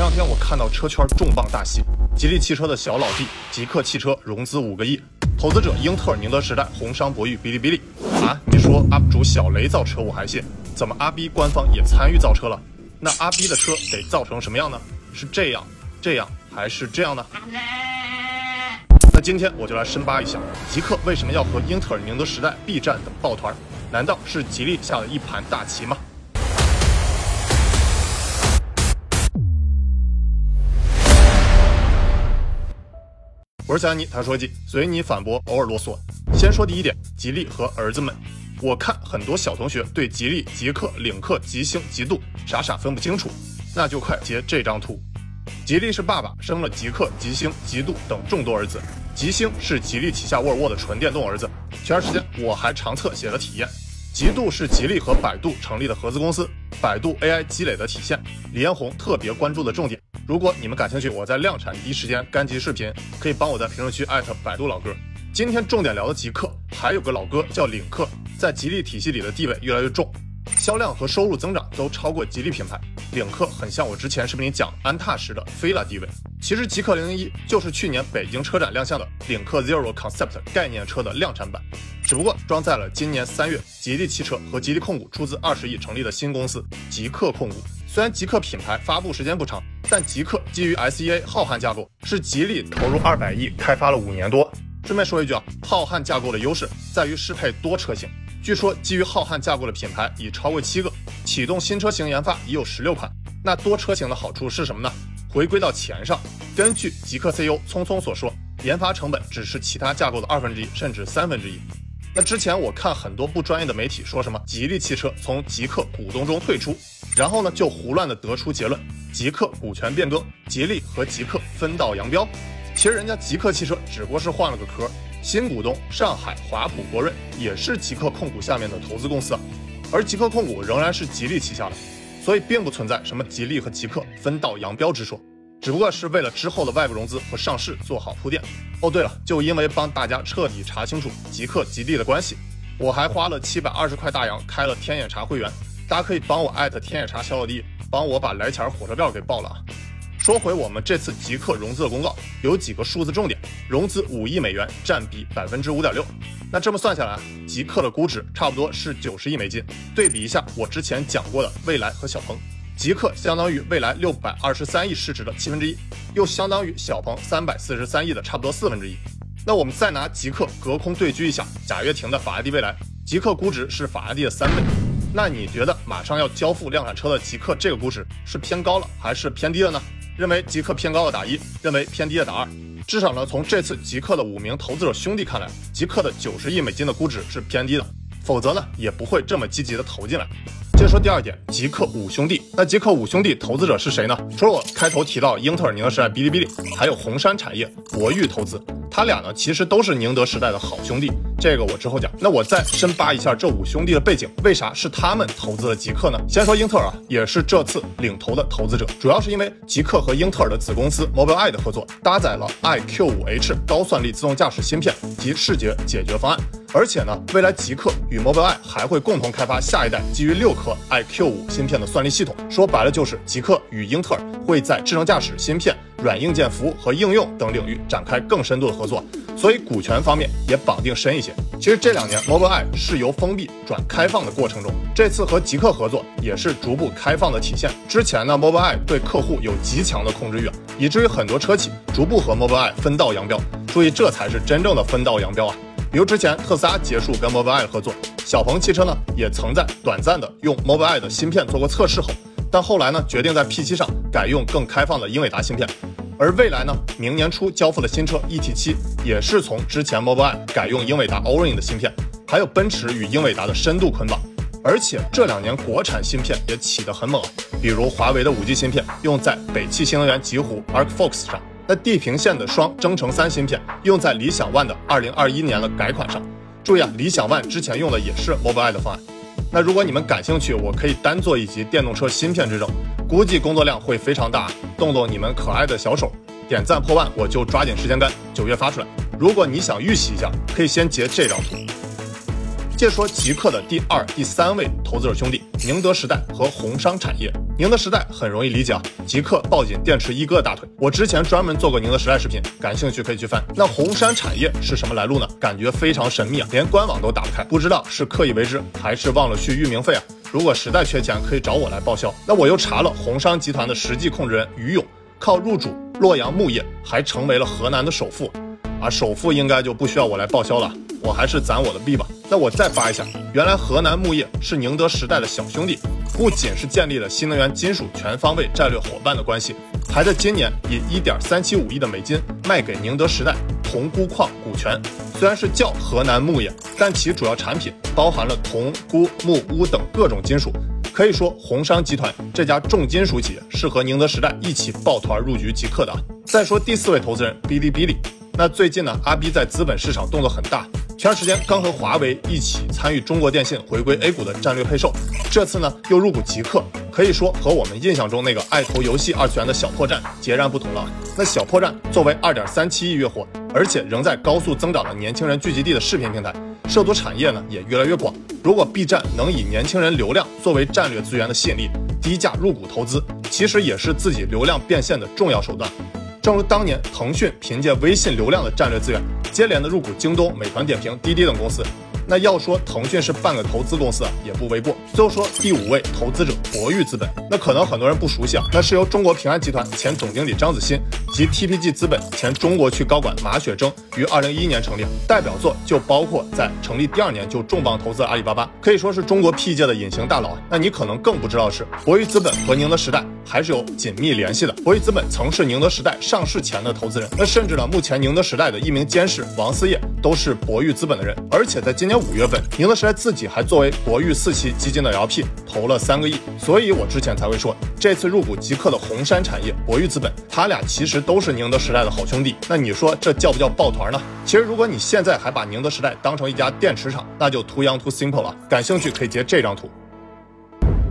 前两天我看到车圈重磅大戏，吉利汽车的小老弟极客汽车融资五个亿，投资者英特尔、宁德时代、红杉博裕、哔哩哔哩。啊，你说 UP 主小雷造车我还信，怎么阿 B 官方也参与造车了？那阿 B 的车得造成什么样呢？是这样、这样还是这样呢？那今天我就来深扒一下，极客为什么要和英特尔、宁德时代、B 站等抱团？难道是吉利下了一盘大棋吗？我是小安妮，他说记随你反驳，偶尔啰嗦。先说第一点，吉利和儿子们。我看很多小同学对吉利、极客、领克、极星、极度傻傻分不清楚，那就快截这张图。吉利是爸爸生了极客、极星、极度等众多儿子，极星是吉利旗下沃尔沃的纯电动儿子。前段时间我还长测写了体验。极度是吉利和百度成立的合资公司，百度 AI 积累的体现。李彦宏特别关注的重点。如果你们感兴趣，我在量产第一时间干集视频，可以帮我在评论区艾特百度老哥。今天重点聊的极客，还有个老哥叫领克，在吉利体系里的地位越来越重，销量和收入增长都超过吉利品牌。领克很像我之前视频里讲安踏时的菲拉地位。其实极客零零一就是去年北京车展亮相的领克 Zero Concept 概念车的量产版，只不过装载了今年三月吉利汽车和吉利控股出资二十亿成立的新公司极客控股。虽然极客品牌发布时间不长，但极客基于 SEA 浩瀚架构，是吉利投入二百亿开发了五年多。顺便说一句啊，浩瀚架构的优势在于适配多车型。据说基于浩瀚架构的品牌已超过七个，启动新车型研发已有十六款。那多车型的好处是什么呢？回归到钱上，根据极客 CEO 聪聪所说，研发成本只是其他架构的二分之一甚至三分之一。那之前我看很多不专业的媒体说什么吉利汽车从极客股东中退出。然后呢，就胡乱的得出结论，极客股权变更，吉利和极客分道扬镳。其实人家极客汽车只不过是换了个壳，新股东上海华普博瑞也是极客控股下面的投资公司，而极客控股仍然是吉利旗下的，所以并不存在什么吉利和极客分道扬镳之说，只不过是为了之后的外部融资和上市做好铺垫。哦，对了，就因为帮大家彻底查清楚极客吉利的关系，我还花了七百二十块大洋开了天眼查会员。大家可以帮我艾特天野茶小老弟，帮我把来钱火车票给报了啊！说回我们这次极客融资的公告，有几个数字重点：融资五亿美元，占比百分之五点六。那这么算下来，极客的估值差不多是九十亿美金。对比一下我之前讲过的蔚来和小鹏，极客相当于蔚来六百二十三亿市值的七分之一，又相当于小鹏三百四十三亿的差不多四分之一。那我们再拿极客隔空对狙一下，贾跃亭的法拉第未来，极客估值是法拉第的三倍。那你觉得马上要交付量产车的极客这个估值是偏高了还是偏低了呢？认为极客偏高的打一，认为偏低的打二。至少呢，从这次极客的五名投资者兄弟看来，极客的九十亿美金的估值是偏低的，否则呢也不会这么积极的投进来。接着说第二点，极客五兄弟。那极客五兄弟投资者是谁呢？除了我开头提到英特尔、宁德时代、哔哩哔哩，还有红杉产业、博裕投资。他俩呢，其实都是宁德时代的好兄弟，这个我之后讲。那我再深扒一下这五兄弟的背景，为啥是他们投资了极客呢？先说英特尔啊，也是这次领投的投资者，主要是因为极客和英特尔的子公司 Mobileye 的合作，搭载了 iQ5H 高算力自动驾驶芯片及视觉解决方案。而且呢，未来极客与 Mobileye 还会共同开发下一代基于六颗 iQ5 芯片的算力系统。说白了就是极客与英特尔会在智能驾驶芯片、软硬件服务和应用等领域展开更深度的合作，所以股权方面也绑定深一些。其实这两年 Mobileye 是由封闭转开放的过程中，这次和极客合作也是逐步开放的体现。之前呢，Mobileye 对客户有极强的控制欲，以至于很多车企逐步和 Mobileye 分道扬镳。注意，这才是真正的分道扬镳啊！比如之前特斯拉结束跟 Mobileye 合作，小鹏汽车呢也曾在短暂的用 Mobileye 的芯片做过测试后，但后来呢决定在 P7 上改用更开放的英伟达芯片，而未来呢明年初交付的新车 ET7 也是从之前 Mobileye 改用英伟达 Orin 的芯片，还有奔驰与英伟达的深度捆绑，而且这两年国产芯片也起得很猛，比如华为的 5G 芯片用在北汽新能源极狐 ArcFox 上。那地平线的双征程三芯片用在理想 ONE 的二零二一年的改款上，注意啊，理想 ONE 之前用的也是 Mobileye 的方案。那如果你们感兴趣，我可以单做一集电动车芯片之争，估计工作量会非常大，动动你们可爱的小手，点赞破万我就抓紧时间干，九月发出来。如果你想预习一下，可以先截这张图。接着说极客的第二、第三位投资者兄弟宁德时代和红商产业。宁德时代很容易理解啊，即刻抱紧电池一哥的大腿。我之前专门做过宁德时代视频，感兴趣可以去翻。那红杉产业是什么来路呢？感觉非常神秘啊，连官网都打不开，不知道是刻意为之还是忘了续域名费啊？如果实在缺钱，可以找我来报销。那我又查了红杉集团的实际控制人于勇，靠入主洛阳木业，还成为了河南的首富。啊，首富应该就不需要我来报销了，我还是攒我的币吧。那我再扒一下，原来河南木业是宁德时代的小兄弟，不仅是建立了新能源金属全方位战略伙伴的关系，还在今年以一点三七五亿的美金卖给宁德时代铜钴矿股权。虽然是叫河南木业，但其主要产品包含了铜、钴、钼、钨等各种金属。可以说，红商集团这家重金属企业是和宁德时代一起抱团入局极客的。再说第四位投资人哔哩哔哩。那最近呢，阿 B 在资本市场动作很大，前段时间刚和华为一起参与中国电信回归 A 股的战略配售，这次呢又入股极客，可以说和我们印象中那个爱投游戏二次元的小破站截然不同了。那小破站作为二点三七亿月活，而且仍在高速增长的年轻人聚集地的视频平台，涉足产业呢也越来越广。如果 B 站能以年轻人流量作为战略资源的吸引力，低价入股投资，其实也是自己流量变现的重要手段。正如当年腾讯凭借微信流量的战略资源，接连的入股京东、美团点评、滴滴等公司。那要说腾讯是半个投资公司，也不为过。最后说第五位投资者博裕资本，那可能很多人不熟悉啊，那是由中国平安集团前总经理张子欣及 TPG 资本前中国区高管马雪征于二零一一年成立，代表作就包括在成立第二年就重磅投资阿里巴巴，可以说是中国 P 界的隐形大佬。那你可能更不知道是博裕资本和宁德时代还是有紧密联系的。博裕资本曾是宁德时代上市前的投资人，那甚至呢，目前宁德时代的一名监事王思业都是博裕资本的人，而且在今年。五月份，宁德时代自己还作为博裕四期基金的 LP 投了三个亿，所以我之前才会说，这次入股极客的红杉产业、博裕资本，他俩其实都是宁德时代的好兄弟。那你说这叫不叫抱团呢？其实如果你现在还把宁德时代当成一家电池厂，那就 too young too simple 了。感兴趣可以截这张图。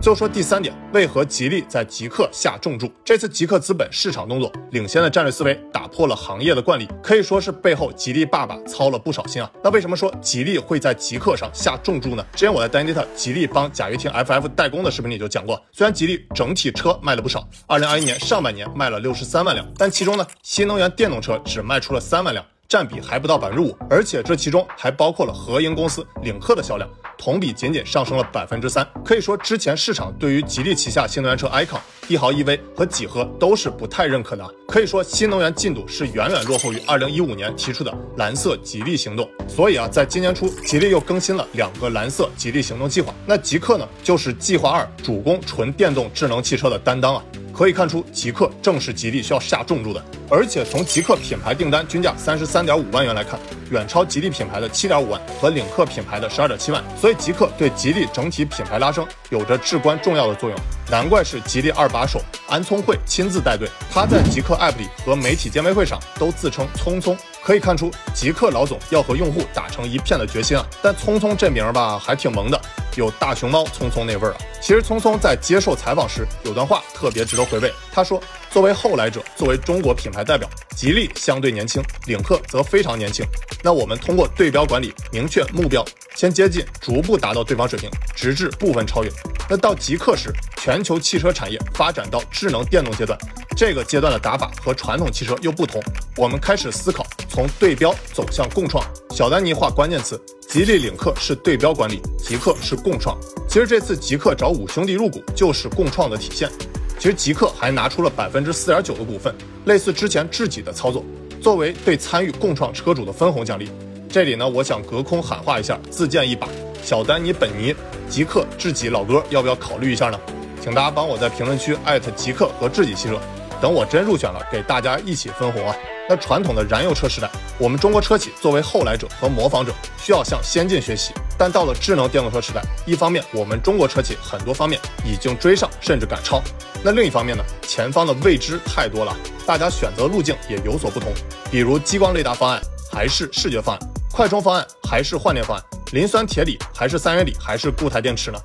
就说第三点，为何吉利在极客下重注？这次极客资本市场动作领先的战略思维，打破了行业的惯例，可以说是背后吉利爸爸操了不少心啊。那为什么说吉利会在极客上下重注呢？之前我在 d a n d a t a 吉利帮贾跃亭 FF 代工的视频里就讲过，虽然吉利整体车卖了不少，二零二一年上半年卖了六十三万辆，但其中呢，新能源电动车只卖出了三万辆。占比还不到百分之五，而且这其中还包括了合营公司领克的销量，同比仅仅上升了百分之三。可以说，之前市场对于吉利旗下新能源车 icon、帝豪 EV 和几何都是不太认可的。可以说，新能源进度是远远落后于二零一五年提出的蓝色吉利行动。所以啊，在今年初，吉利又更新了两个蓝色吉利行动计划。那极客呢，就是计划二主攻纯电动智能汽车的担当啊。可以看出，极客正是吉利需要下重注的。而且从极客品牌订单均价三十三点五万元来看，远超吉利品牌的七点五万和领克品牌的十二点七万。所以极客对吉利整体品牌拉升有着至关重要的作用。难怪是吉利二把手安聪慧亲自带队，他在极客 App 里和媒体见面会上都自称聪聪。可以看出，极客老总要和用户打成一片的决心啊。但聪聪这名吧，还挺萌的。有大熊猫聪聪那味儿啊！其实聪聪在接受采访时有段话特别值得回味。他说：“作为后来者，作为中国品牌代表，吉利相对年轻，领克则非常年轻。那我们通过对标管理，明确目标，先接近，逐步达到对方水平，直至部分超越。那到极客时，全球汽车产业发展到智能电动阶段，这个阶段的打法和传统汽车又不同。我们开始思考从对标走向共创。小丹尼画关键词。”吉利领克是对标管理，极客是共创。其实这次极客找五兄弟入股就是共创的体现。其实极客还拿出了百分之四点九的股份，类似之前智己的操作，作为对参与共创车主的分红奖励。这里呢，我想隔空喊话一下，自荐一把小丹尼本尼，极客智己老哥，要不要考虑一下呢？请大家帮我在评论区艾特极客和智己汽车，等我真入选了，给大家一起分红啊！那传统的燃油车时代，我们中国车企作为后来者和模仿者，需要向先进学习。但到了智能电动车时代，一方面我们中国车企很多方面已经追上，甚至赶超；那另一方面呢，前方的未知太多了，大家选择路径也有所不同。比如激光雷达方案还是视觉方案，快充方案还是换电方案，磷酸铁锂还是三元锂还是固态电池呢？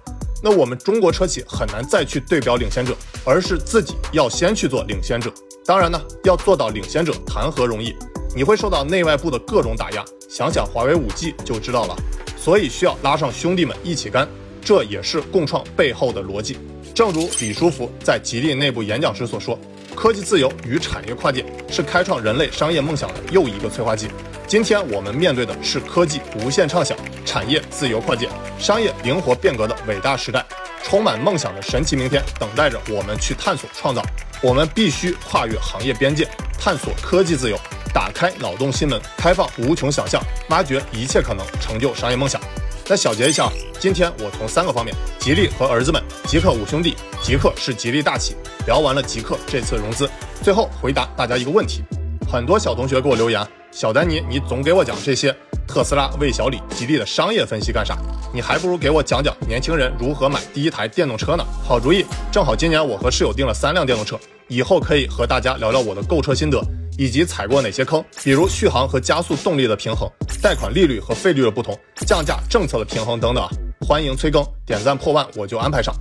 那我们中国车企很难再去对标领先者，而是自己要先去做领先者。当然呢，要做到领先者谈何容易？你会受到内外部的各种打压。想想华为五 G 就知道了。所以需要拉上兄弟们一起干，这也是共创背后的逻辑。正如李书福在吉利内部演讲时所说。科技自由与产业跨界是开创人类商业梦想的又一个催化剂。今天我们面对的是科技无限畅想、产业自由跨界、商业灵活变革的伟大时代，充满梦想的神奇明天等待着我们去探索创造。我们必须跨越行业边界，探索科技自由，打开脑洞心门，开放无穷想象，挖掘一切可能，成就商业梦想。那小结一下，今天我从三个方面：吉利和儿子们，极客五兄弟，极客是吉利大企，聊完了极客这次融资，最后回答大家一个问题：很多小同学给我留言，小丹尼，你总给我讲这些特斯拉、魏小李、吉利的商业分析干啥？你还不如给我讲讲年轻人如何买第一台电动车呢？好主意，正好今年我和室友订了三辆电动车，以后可以和大家聊聊我的购车心得。以及踩过哪些坑，比如续航和加速动力的平衡、贷款利率和费率的不同、降价政策的平衡等等。欢迎催更，点赞破万我就安排上。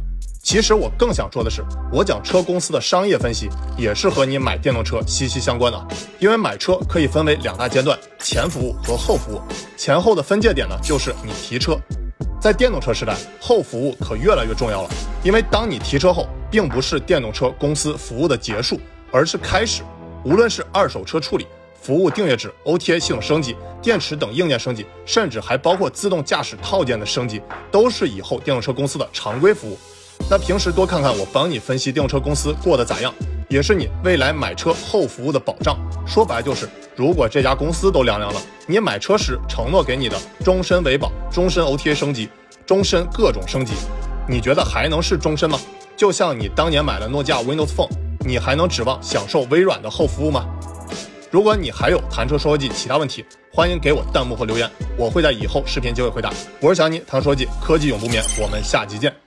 其实我更想说的是，我讲车公司的商业分析也是和你买电动车息息相关的。因为买车可以分为两大阶段，前服务和后服务。前后的分界点呢，就是你提车。在电动车时代，后服务可越来越重要了，因为当你提车后，并不是电动车公司服务的结束，而是开始。无论是二手车处理、服务订阅制、OTA 系统升级、电池等硬件升级，甚至还包括自动驾驶套件的升级，都是以后电动车公司的常规服务。那平时多看看我帮你分析电动车公司过得咋样，也是你未来买车后服务的保障。说白就是，如果这家公司都凉凉了，你买车时承诺给你的终身维保、终身 OTA 升级、终身各种升级，你觉得还能是终身吗？就像你当年买了诺基亚 Windows Phone。你还能指望享受微软的后服务吗？如果你还有谈车说车记其他问题，欢迎给我弹幕和留言，我会在以后视频机会回答。我是小尼，谈车说记，科技永不眠，我们下期见。